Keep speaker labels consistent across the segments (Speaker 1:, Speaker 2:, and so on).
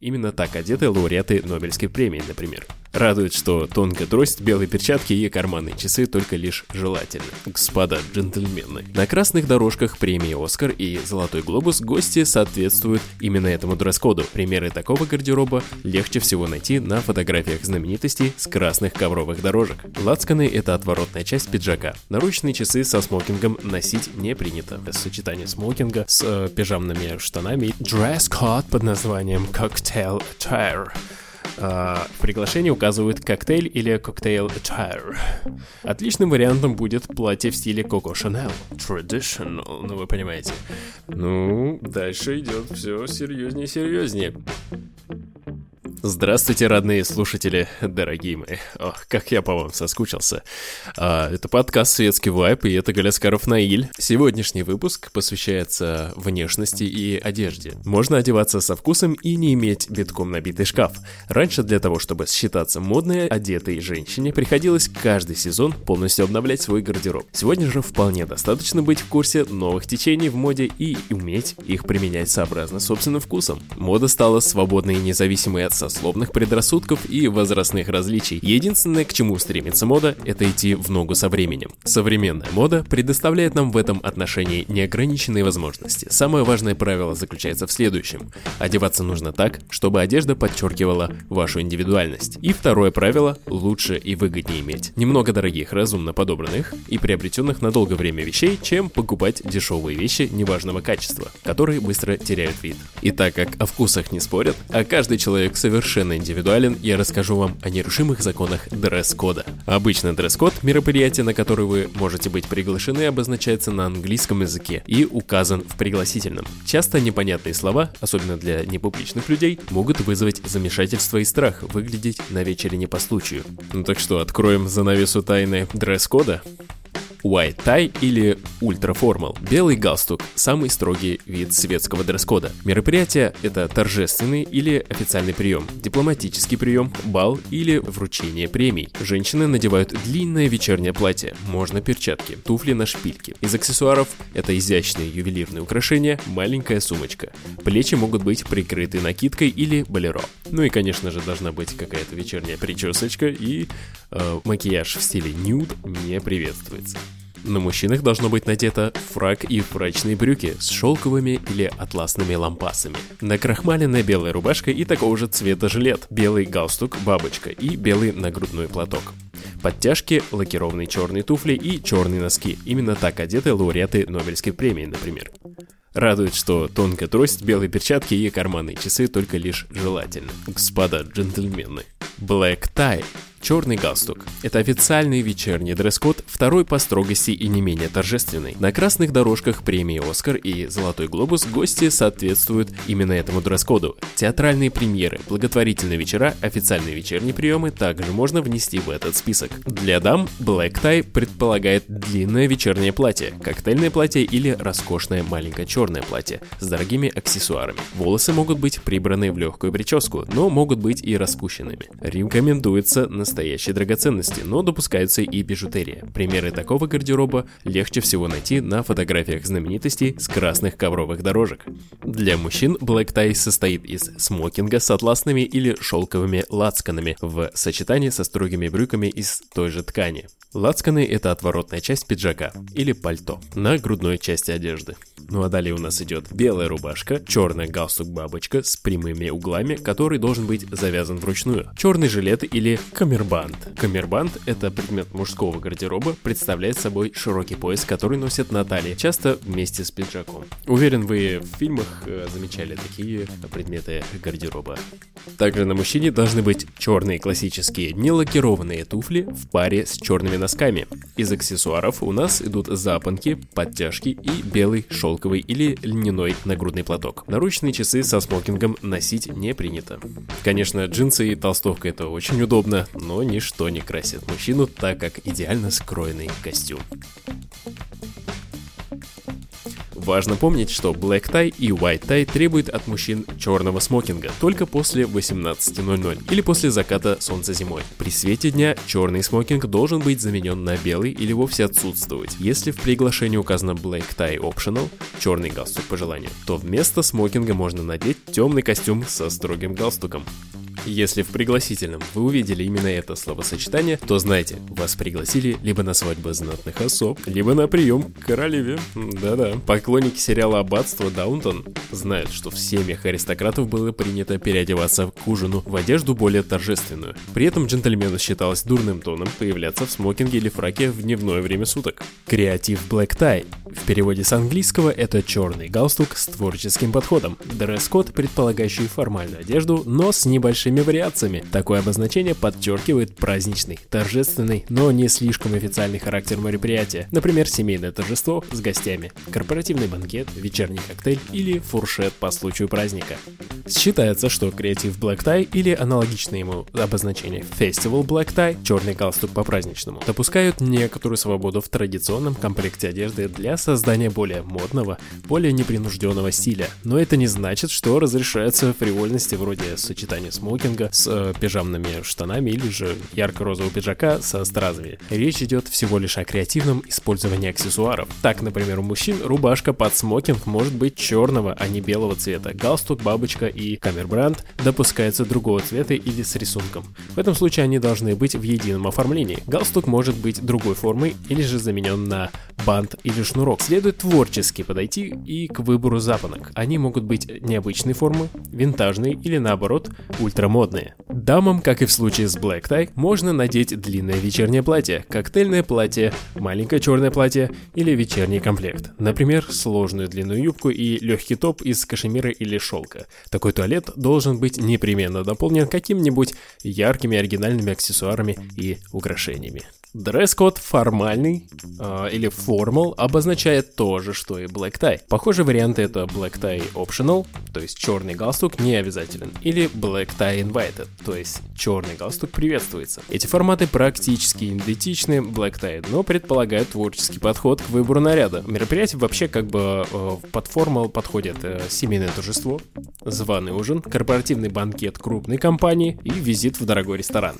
Speaker 1: Именно так одеты лауреаты Нобелевской премии, например. Радует, что тонкая трость, белые перчатки и карманные часы только лишь желательны. Господа джентльмены. На красных дорожках премии «Оскар» и «Золотой глобус» гости соответствуют именно этому дресс-коду. Примеры такого гардероба легче всего найти на фотографиях знаменитостей с красных ковровых дорожек. Лацканы — это отворотная часть пиджака. Наручные часы со смокингом носить не принято. Сочетание смокинга с э, пижамными штанами. Дресс-код под названием «Cocktail Attire» в приглашении указывают коктейль или коктейл attire. Отличным вариантом будет платье в стиле Коко Шанел. Traditional, ну вы понимаете. Ну, дальше идет все серьезнее и серьезнее. Здравствуйте, родные слушатели, дорогие мои. Ох, как я по вам соскучился. А, это подкаст «Светский вайп», и это Галяскаров Наиль. Сегодняшний выпуск посвящается внешности и одежде. Можно одеваться со вкусом и не иметь битком набитый шкаф. Раньше для того, чтобы считаться модной, одетой женщине, приходилось каждый сезон полностью обновлять свой гардероб. Сегодня же вполне достаточно быть в курсе новых течений в моде и уметь их применять сообразно собственным вкусом. Мода стала свободной и независимой от сословных предрассудков и возрастных различий. Единственное, к чему стремится мода, это идти в ногу со временем. Современная мода предоставляет нам в этом отношении неограниченные возможности. Самое важное правило заключается в следующем. Одеваться нужно так, чтобы одежда подчеркивала вашу индивидуальность. И второе правило – лучше и выгоднее иметь немного дорогих, разумно подобранных и приобретенных на долгое время вещей, чем покупать дешевые вещи неважного качества, которые быстро теряют вид. И так как о вкусах не спорят, а каждый человек совершенно совершенно индивидуален, я расскажу вам о нерушимых законах дресс-кода. Обычно дресс-код мероприятия, на которое вы можете быть приглашены, обозначается на английском языке и указан в пригласительном. Часто непонятные слова, особенно для непубличных людей, могут вызвать замешательство и страх выглядеть на вечере не по случаю. Ну так что, откроем занавесу тайны дресс-кода? White tie или ультраформал. Белый галстук – самый строгий вид светского дресс-кода. Мероприятие – это торжественный или официальный прием, дипломатический прием, бал или вручение премий. Женщины надевают длинное вечернее платье, можно перчатки, туфли на шпильке. Из аксессуаров – это изящные ювелирные украшения, маленькая сумочка. Плечи могут быть прикрыты накидкой или болеро. Ну и, конечно же, должна быть какая-то вечерняя причесочка и э, макияж в стиле нюд не приветствуется. На мужчинах должно быть надето фрак и фрачные брюки с шелковыми или атласными лампасами. Накрахмаленная белая рубашка и такого же цвета жилет, белый галстук, бабочка и белый нагрудной платок. Подтяжки, лакированные черные туфли и черные носки. Именно так одеты лауреаты Нобелевской премии, например. Радует, что тонкая трость, белые перчатки и карманные часы только лишь желательны. Господа джентльмены. Black tie Черный галстук – это официальный вечерний дресс-код, второй по строгости и не менее торжественный. На красных дорожках премии «Оскар» и «Золотой глобус» гости соответствуют именно этому дресс-коду. Театральные премьеры, благотворительные вечера, официальные вечерние приемы также можно внести в этот список. Для дам Black Tie предполагает длинное вечернее платье, коктейльное платье или роскошное маленькое черное платье с дорогими аксессуарами. Волосы могут быть прибраны в легкую прическу, но могут быть и распущенными. Рекомендуется на настоящие драгоценности, но допускаются и бижутерия. Примеры такого гардероба легче всего найти на фотографиях знаменитостей с красных ковровых дорожек. Для мужчин Black Tie состоит из смокинга с атласными или шелковыми лацканами в сочетании со строгими брюками из той же ткани. Лацканы – это отворотная часть пиджака или пальто на грудной части одежды. Ну а далее у нас идет белая рубашка, черный галстук-бабочка с прямыми углами, который должен быть завязан вручную, черный жилет или камербанд. Камербанд – это предмет мужского гардероба, представляет собой широкий пояс, который носят на талии, часто вместе с пиджаком. Уверен, вы в фильмах э, замечали такие предметы гардероба. Также на мужчине должны быть черные классические нелакированные туфли в паре с черными носками. Из аксессуаров у нас идут запонки, подтяжки и белый шелковый или льняной нагрудный платок. Наручные часы со смокингом носить не принято. Конечно, джинсы и толстовка это очень удобно, но ничто не красит мужчину так, как идеально скроенный костюм. Важно помнить, что black tie и white tie требуют от мужчин черного смокинга только после 18.00 или после заката солнца зимой. При свете дня черный смокинг должен быть заменен на белый или вовсе отсутствовать. Если в приглашении указано black tie optional, черный галстук по желанию, то вместо смокинга можно надеть темный костюм со строгим галстуком. Если в пригласительном вы увидели именно это словосочетание, то знайте, вас пригласили либо на свадьбу знатных особ, либо на прием к королеве. Да-да. Поклонники сериала «Аббатство Даунтон» знают, что в семьях аристократов было принято переодеваться к ужину в одежду более торжественную. При этом джентльмену считалось дурным тоном появляться в смокинге или фраке в дневное время суток. Креатив Black Tie. В переводе с английского это черный галстук с творческим подходом. Дресс-код, предполагающий формальную одежду, но с небольшим небольшими вариациями. Такое обозначение подчеркивает праздничный, торжественный, но не слишком официальный характер мероприятия. Например, семейное торжество с гостями, корпоративный банкет, вечерний коктейль или фуршет по случаю праздника. Считается, что креатив Black Tie или аналогичное ему обозначение Festival Black Tie, черный галстук по праздничному, допускают некоторую свободу в традиционном комплекте одежды для создания более модного, более непринужденного стиля. Но это не значит, что разрешаются фривольности вроде сочетания смоки смокинга с э, пижамными штанами или же ярко-розового пиджака со стразами. Речь идет всего лишь о креативном использовании аксессуаров. Так, например, у мужчин рубашка под смокинг может быть черного, а не белого цвета. Галстук, бабочка и камербранд допускаются другого цвета или с рисунком. В этом случае они должны быть в едином оформлении. Галстук может быть другой формы или же заменен на бант или шнурок. Следует творчески подойти и к выбору запонок. Они могут быть необычной формы, винтажные или наоборот ультра модные. Дамам, как и в случае с Black Tie, можно надеть длинное вечернее платье, коктейльное платье, маленькое черное платье или вечерний комплект. Например, сложную длинную юбку и легкий топ из кашемира или шелка. Такой туалет должен быть непременно дополнен каким-нибудь яркими оригинальными аксессуарами и украшениями. Дресс-код формальный э, или formal обозначает то же, что и black tie. Похожие варианты это black tie optional, то есть черный галстук не обязателен, или black tie invited, то есть черный галстук приветствуется. Эти форматы практически идентичны black tie, но предполагают творческий подход к выбору наряда. Мероприятие вообще как бы э, под формал подходит э, семейное торжество, званый ужин, корпоративный банкет крупной компании и визит в дорогой ресторан.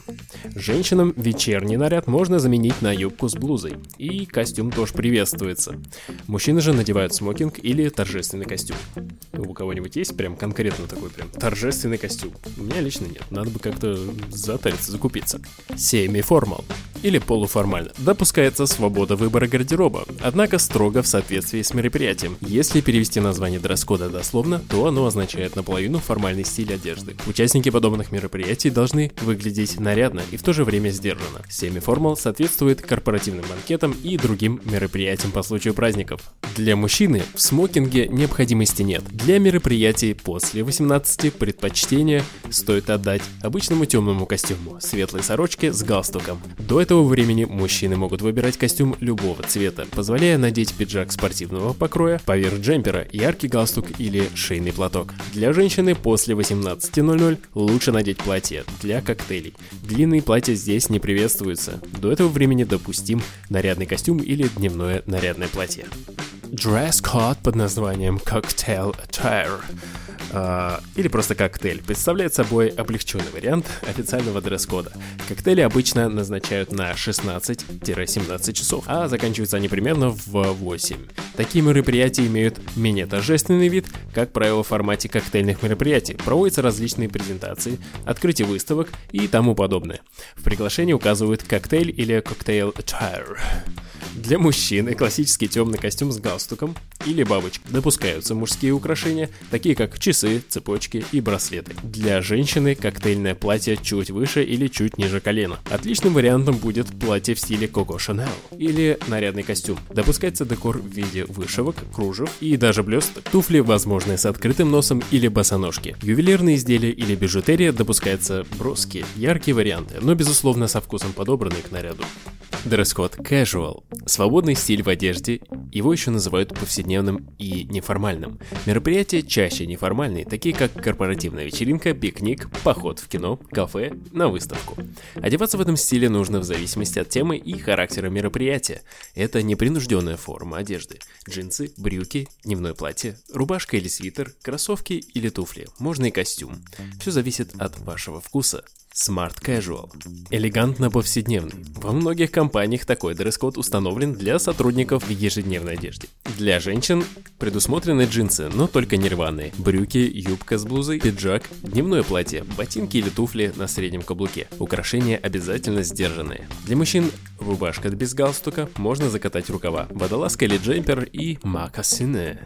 Speaker 1: Женщинам вечерний наряд можно заменить на юбку с блузой. И костюм тоже приветствуется. Мужчины же надевают смокинг или торжественный костюм. У кого-нибудь есть прям конкретно такой прям торжественный костюм? У меня лично нет. Надо бы как-то затариться, закупиться. Семи-формал или полуформально. Допускается свобода выбора гардероба, однако строго в соответствии с мероприятием. Если перевести название дресс-кода дословно, то оно означает наполовину формальный стиль одежды. Участники подобных мероприятий должны выглядеть нарядно и в то же время сдержанно. Семи-формал соответствует корпоративным банкетам и другим мероприятиям по случаю праздников. Для мужчины в смокинге необходимости нет. Для мероприятий после 18 предпочтение стоит отдать обычному темному костюму, светлой сорочке с галстуком. До этого этого времени мужчины могут выбирать костюм любого цвета, позволяя надеть пиджак спортивного покроя, поверх джемпера, яркий галстук или шейный платок. Для женщины после 18.00 лучше надеть платье для коктейлей. Длинные платья здесь не приветствуются. До этого времени допустим нарядный костюм или дневное нарядное платье. Dress code под названием Cocktail Attire а, или просто коктейль, представляет собой облегченный вариант официального дресс-кода. Коктейли обычно назначают на 16-17 часов, а заканчиваются они примерно в 8. Такие мероприятия имеют менее торжественный вид, как правило в формате коктейльных мероприятий. Проводятся различные презентации, открытие выставок и тому подобное. В приглашении указывают коктейль или коктейл attire. Для мужчины классический темный костюм с галстуком или бабочкой. Допускаются мужские украшения, такие как часы, цепочки и браслеты. Для женщины коктейльное платье чуть выше или чуть ниже колена. Отличным вариантом будет платье в стиле Коко Шанел или нарядный костюм. Допускается декор в виде вышивок, кружев и даже блесток. Туфли возможны с открытым носом или босоножки. Ювелирные изделия или бижутерия допускаются броски, яркие варианты, но безусловно со вкусом подобранные к наряду. Дресс-код casual. Свободный стиль в одежде Его еще называют повседневным и неформальным. Мероприятия чаще неформальные, такие как корпоративная вечеринка, пикник, поход в кино, кафе, на выставку. Одеваться в этом стиле нужно в зависимости от темы и характера мероприятия. Это непринужденная форма одежды. Джинсы, брюки, дневное платье, рубашка или свитер, кроссовки или туфли, можно и костюм. Все зависит от вашего вкуса. Smart Casual. Элегантно повседневный. Во многих компаниях такой дресс-код установлен для сотрудников в ежедневной одежде. Для женщин предусмотрены джинсы, но только не рваные. Брюки, юбка с блузой, пиджак, дневное платье, ботинки или туфли на среднем каблуке. Украшения обязательно сдержанные. Для мужчин рубашка без галстука, можно закатать рукава, водолазка или джемпер и макасины.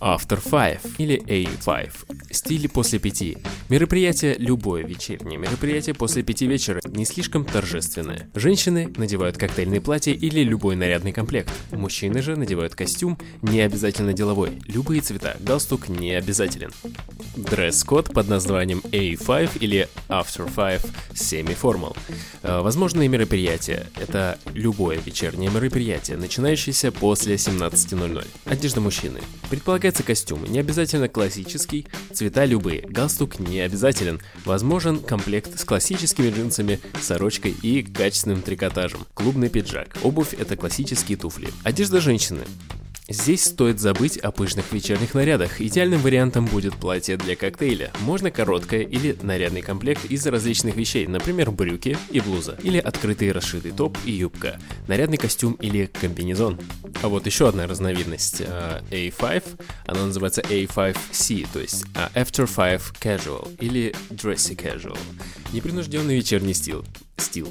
Speaker 1: After Five или A5. Стиль после пяти. Мероприятие любое вечернее мероприятие после пяти вечера не слишком торжественное. Женщины надевают коктейльные платья или любой нарядный комплект. Мужчины же надевают костюм, не обязательно деловой. Любые цвета, галстук не обязателен. Дресс-код под названием A5 или After Five semi-formal. Э, возможные мероприятия – это любое вечернее мероприятие, начинающееся после 17.00. Одежда мужчины. Предполагается костюм, не обязательно классический, цвета любые, галстук не обязателен. Возможен комплект с классическими джинсами, сорочкой и качественным трикотажем. Клубный пиджак. Обувь – это классические туфли. Одежда женщины. Здесь стоит забыть о пышных вечерних нарядах. Идеальным вариантом будет платье для коктейля. Можно короткое или нарядный комплект из различных вещей, например, брюки и блуза, или открытый расшитый топ и юбка, нарядный костюм или комбинезон. А вот еще одна разновидность uh, A5, она называется A5C, то есть uh, After Five Casual или Dressy Casual. Непринужденный вечерний стиль стил.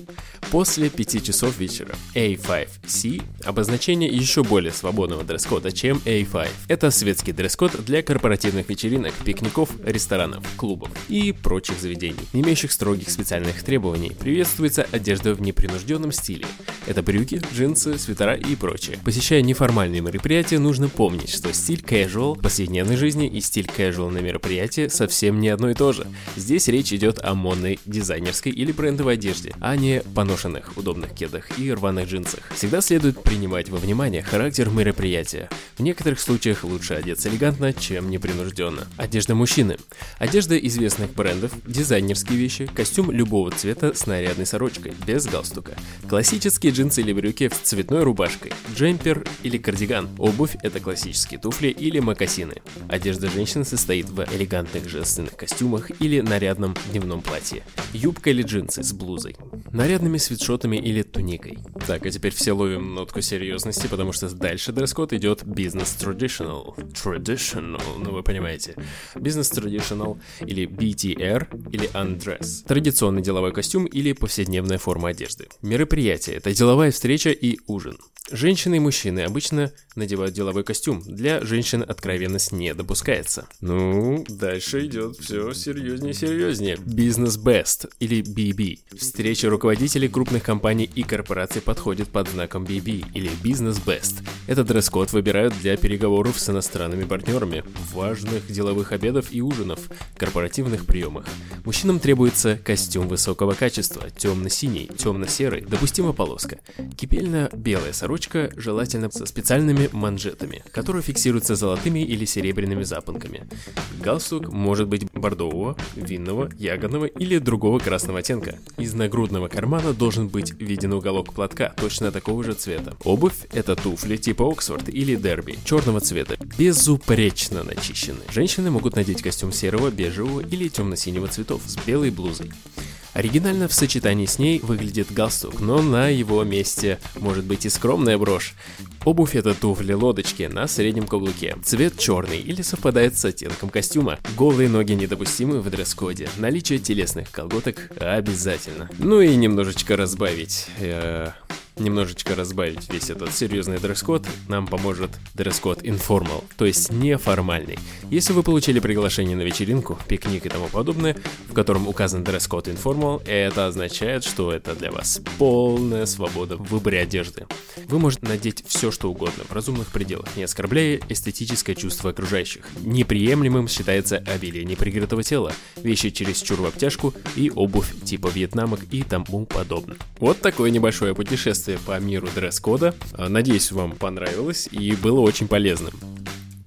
Speaker 1: После 5 часов вечера. A5C – обозначение еще более свободного дресс-кода, чем A5. Это светский дресс-код для корпоративных вечеринок, пикников, ресторанов, клубов и прочих заведений, не имеющих строгих специальных требований. Приветствуется одежда в непринужденном стиле. Это брюки, джинсы, свитера и прочее. Посещая неформальные мероприятия, нужно помнить, что стиль casual в повседневной жизни и стиль casual на мероприятии совсем не одно и то же. Здесь речь идет о модной дизайнерской или брендовой одежде, а не поношенных удобных кедах и рваных джинсах. Всегда следует принимать во внимание характер мероприятия. В некоторых случаях лучше одеться элегантно, чем непринужденно. Одежда мужчины. Одежда известных брендов, дизайнерские вещи, костюм любого цвета с нарядной сорочкой, без галстука. Классические джинсы или брюки с цветной рубашкой, джемпер или кардиган. Обувь – это классические туфли или мокасины. Одежда женщины состоит в элегантных женственных костюмах или нарядном дневном платье. Юбка или джинсы с блузой нарядными свитшотами или туникой. Так, а теперь все ловим нотку серьезности, потому что дальше дресс-код идет Business Traditional. Traditional, ну вы понимаете. Business Traditional или BTR или Undress. Традиционный деловой костюм или повседневная форма одежды. Мероприятие – это деловая встреча и ужин. Женщины и мужчины обычно надевают деловой костюм. Для женщин откровенность не допускается. Ну, дальше идет все серьезнее серьезнее. Business Best или BB. Встреча руководителей крупных компаний и корпораций подходит под знаком BB или Business Best. Этот дресс-код выбирают для переговоров с иностранными партнерами, важных деловых обедов и ужинов, корпоративных приемах. Мужчинам требуется костюм высокого качества, темно-синий, темно-серый, допустима полоска, кипельно-белая сорочка сорочка желательно со специальными манжетами, которые фиксируются золотыми или серебряными запонками. Галстук может быть бордового, винного, ягодного или другого красного оттенка. Из нагрудного кармана должен быть виден уголок платка точно такого же цвета. Обувь – это туфли типа Оксфорд или Дерби, черного цвета, безупречно начищены. Женщины могут надеть костюм серого, бежевого или темно-синего цветов с белой блузой. Оригинально в сочетании с ней выглядит галстук, но на его месте может быть и скромная брошь. Обувь это туфли-лодочки на среднем каблуке. Цвет черный или совпадает с оттенком костюма. Голые ноги недопустимы в дресс-коде. Наличие телесных колготок обязательно. Ну и немножечко разбавить. Э немножечко разбавить весь этот серьезный дресс-код, нам поможет дресс-код informal, то есть неформальный. Если вы получили приглашение на вечеринку, пикник и тому подобное, в котором указан дресс-код informal, это означает, что это для вас полная свобода в выборе одежды. Вы можете надеть все, что угодно, в разумных пределах, не оскорбляя эстетическое чувство окружающих. Неприемлемым считается обилие неприкрытого тела, вещи через чур в обтяжку и обувь типа вьетнамок и тому подобное. Вот такое небольшое путешествие путешествие по миру дресс-кода. Надеюсь, вам понравилось и было очень полезным.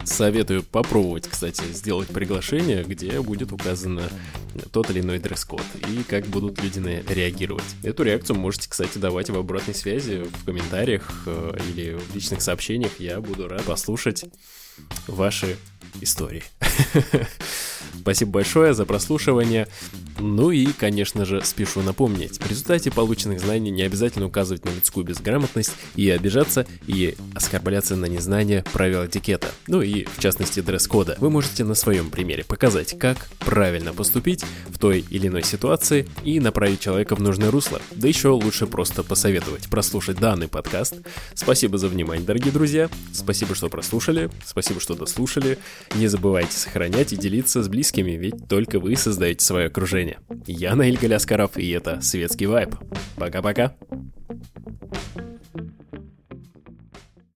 Speaker 1: Советую попробовать, кстати, сделать приглашение, где будет указано тот или иной дресс-код и как будут люди на реагировать. Эту реакцию можете, кстати, давать в обратной связи, в комментариях э, или в личных сообщениях. Я буду рад послушать ваши истории. Спасибо большое за прослушивание. Ну и, конечно же, спешу напомнить, в результате полученных знаний не обязательно указывать на людскую безграмотность и обижаться и оскорбляться на незнание правил этикета, ну и, в частности, дресс-кода. Вы можете на своем примере показать, как правильно поступить в той или иной ситуации и направить человека в нужное русло. Да еще лучше просто посоветовать прослушать данный подкаст. Спасибо за внимание, дорогие друзья. Спасибо, что прослушали. Спасибо, что дослушали. Не забывайте сохранять и делиться с близкими, ведь только вы создаете свое окружение. Я Наиль Галяскаров, и это «Светский вайб». Пока-пока.